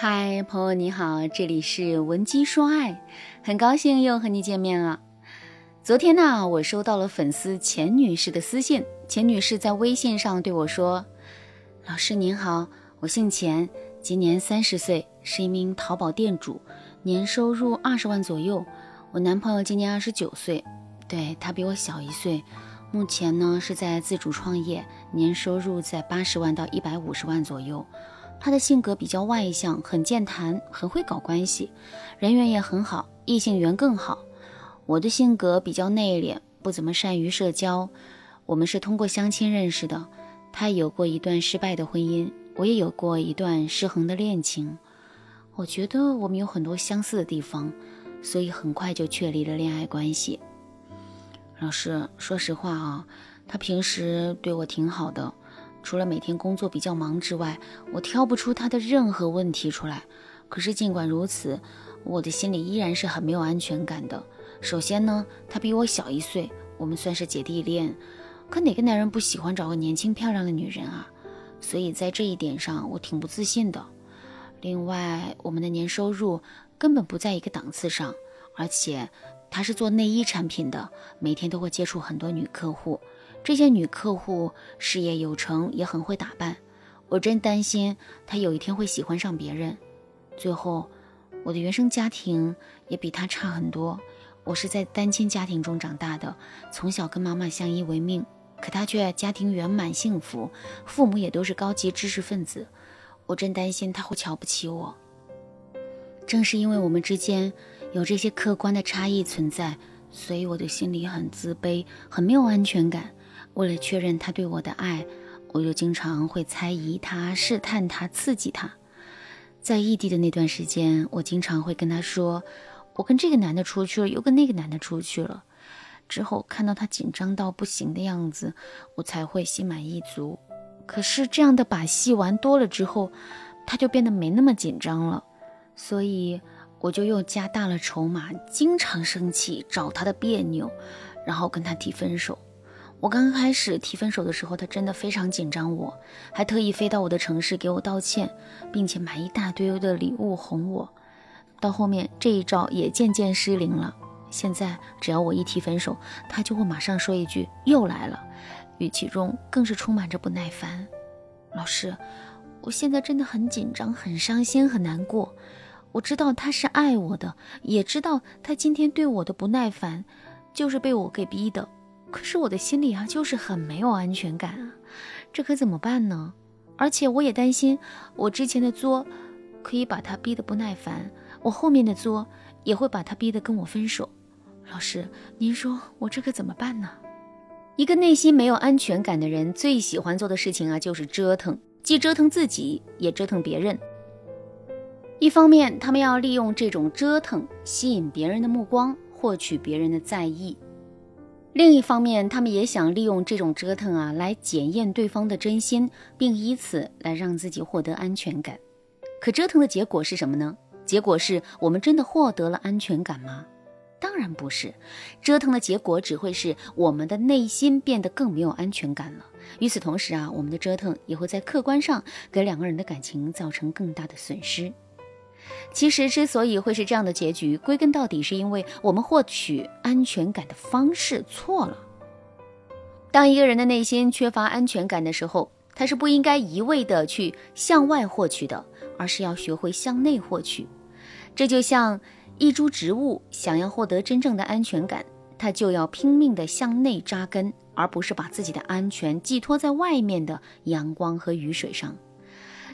嗨，朋友你好，这里是文姬说爱，很高兴又和你见面了。昨天呢，我收到了粉丝钱女士的私信。钱女士在微信上对我说：“老师您好，我姓钱，今年三十岁，是一名淘宝店主，年收入二十万左右。我男朋友今年二十九岁，对他比我小一岁，目前呢是在自主创业，年收入在八十万到一百五十万左右。”他的性格比较外向，很健谈，很会搞关系，人缘也很好，异性缘更好。我的性格比较内敛，不怎么善于社交。我们是通过相亲认识的，他有过一段失败的婚姻，我也有过一段失衡的恋情。我觉得我们有很多相似的地方，所以很快就确立了恋爱关系。老师，说实话啊，他平时对我挺好的。除了每天工作比较忙之外，我挑不出他的任何问题出来。可是尽管如此，我的心里依然是很没有安全感的。首先呢，他比我小一岁，我们算是姐弟恋。可哪个男人不喜欢找个年轻漂亮的女人啊？所以在这一点上，我挺不自信的。另外，我们的年收入根本不在一个档次上，而且他是做内衣产品的，每天都会接触很多女客户。这些女客户事业有成，也很会打扮，我真担心她有一天会喜欢上别人。最后，我的原生家庭也比她差很多，我是在单亲家庭中长大的，从小跟妈妈相依为命，可她却家庭圆满幸福，父母也都是高级知识分子，我真担心她会瞧不起我。正是因为我们之间有这些客观的差异存在，所以我的心里很自卑，很没有安全感。为了确认他对我的爱，我就经常会猜疑他、试探他、刺激他。在异地的那段时间，我经常会跟他说：“我跟这个男的出去了，又跟那个男的出去了。”之后看到他紧张到不行的样子，我才会心满意足。可是这样的把戏玩多了之后，他就变得没那么紧张了，所以我就又加大了筹码，经常生气，找他的别扭，然后跟他提分手。我刚开始提分手的时候，他真的非常紧张，我还特意飞到我的城市给我道歉，并且买一大堆的礼物哄我。到后面这一招也渐渐失灵了。现在只要我一提分手，他就会马上说一句“又来了”，语气中更是充满着不耐烦。老师，我现在真的很紧张、很伤心、很难过。我知道他是爱我的，也知道他今天对我的不耐烦，就是被我给逼的。可是我的心里啊，就是很没有安全感啊，这可怎么办呢？而且我也担心，我之前的作可以把他逼得不耐烦，我后面的作也会把他逼得跟我分手。老师，您说我这可怎么办呢？一个内心没有安全感的人，最喜欢做的事情啊，就是折腾，既折腾自己，也折腾别人。一方面，他们要利用这种折腾吸引别人的目光，获取别人的在意。另一方面，他们也想利用这种折腾啊，来检验对方的真心，并以此来让自己获得安全感。可折腾的结果是什么呢？结果是我们真的获得了安全感吗？当然不是。折腾的结果只会是我们的内心变得更没有安全感了。与此同时啊，我们的折腾也会在客观上给两个人的感情造成更大的损失。其实之所以会是这样的结局，归根到底是因为我们获取安全感的方式错了。当一个人的内心缺乏安全感的时候，他是不应该一味的去向外获取的，而是要学会向内获取。这就像一株植物想要获得真正的安全感，它就要拼命的向内扎根，而不是把自己的安全寄托在外面的阳光和雨水上。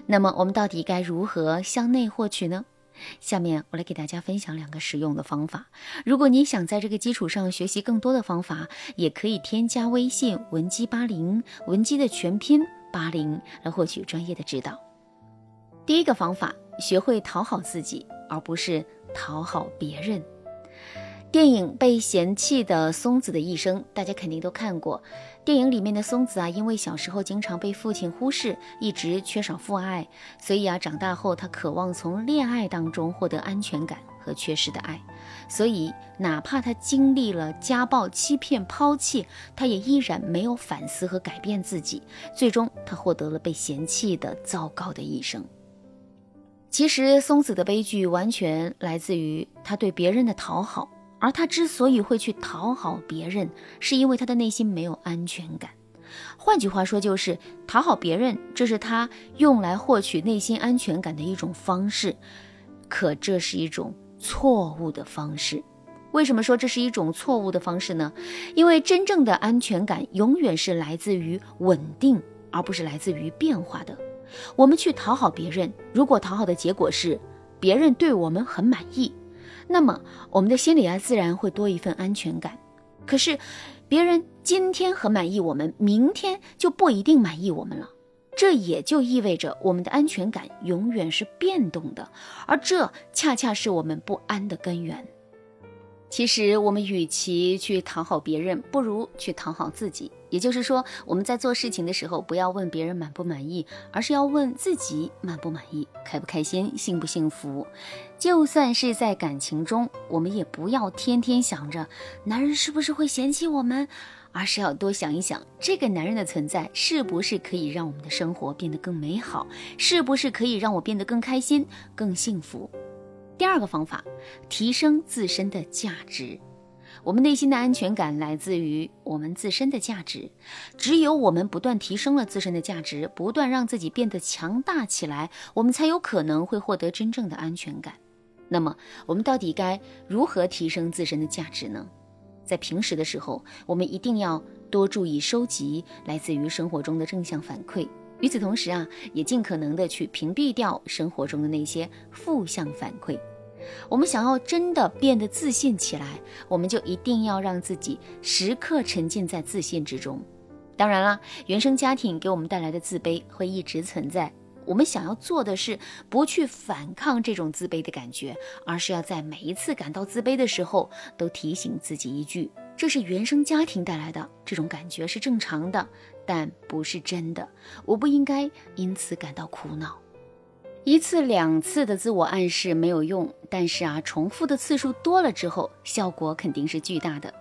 那么我们到底该如何向内获取呢？下面我来给大家分享两个实用的方法。如果你想在这个基础上学习更多的方法，也可以添加微信文姬八零，文姬的全拼八零，来获取专业的指导。第一个方法，学会讨好自己，而不是讨好别人。电影《被嫌弃的松子的一生》，大家肯定都看过。电影里面的松子啊，因为小时候经常被父亲忽视，一直缺少父爱，所以啊，长大后他渴望从恋爱当中获得安全感和缺失的爱。所以，哪怕他经历了家暴、欺骗、抛弃，他也依然没有反思和改变自己。最终，他获得了被嫌弃的糟糕的一生。其实松子的悲剧完全来自于他对别人的讨好，而他之所以会去讨好别人，是因为他的内心没有安全感。换句话说，就是讨好别人，这是他用来获取内心安全感的一种方式。可这是一种错误的方式。为什么说这是一种错误的方式呢？因为真正的安全感永远是来自于稳定，而不是来自于变化的。我们去讨好别人，如果讨好的结果是别人对我们很满意，那么我们的心里啊自然会多一份安全感。可是，别人今天很满意我们，明天就不一定满意我们了。这也就意味着我们的安全感永远是变动的，而这恰恰是我们不安的根源。其实，我们与其去讨好别人，不如去讨好自己。也就是说，我们在做事情的时候，不要问别人满不满意，而是要问自己满不满意、开不开心、幸不幸福。就算是在感情中，我们也不要天天想着男人是不是会嫌弃我们。而是要多想一想，这个男人的存在是不是可以让我们的生活变得更美好，是不是可以让我变得更开心、更幸福？第二个方法，提升自身的价值。我们内心的安全感来自于我们自身的价值，只有我们不断提升了自身的价值，不断让自己变得强大起来，我们才有可能会获得真正的安全感。那么，我们到底该如何提升自身的价值呢？在平时的时候，我们一定要多注意收集来自于生活中的正向反馈。与此同时啊，也尽可能的去屏蔽掉生活中的那些负向反馈。我们想要真的变得自信起来，我们就一定要让自己时刻沉浸在自信之中。当然了，原生家庭给我们带来的自卑会一直存在。我们想要做的是不去反抗这种自卑的感觉，而是要在每一次感到自卑的时候，都提醒自己一句：这是原生家庭带来的，这种感觉是正常的，但不是真的。我不应该因此感到苦恼。一次两次的自我暗示没有用，但是啊，重复的次数多了之后，效果肯定是巨大的。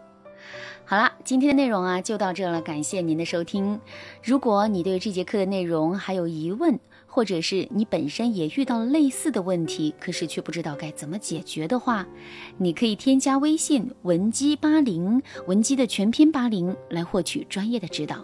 好了，今天的内容啊就到这了，感谢您的收听。如果你对这节课的内容还有疑问，或者是你本身也遇到了类似的问题，可是却不知道该怎么解决的话，你可以添加微信文姬八零，文姬的全拼八零来获取专业的指导。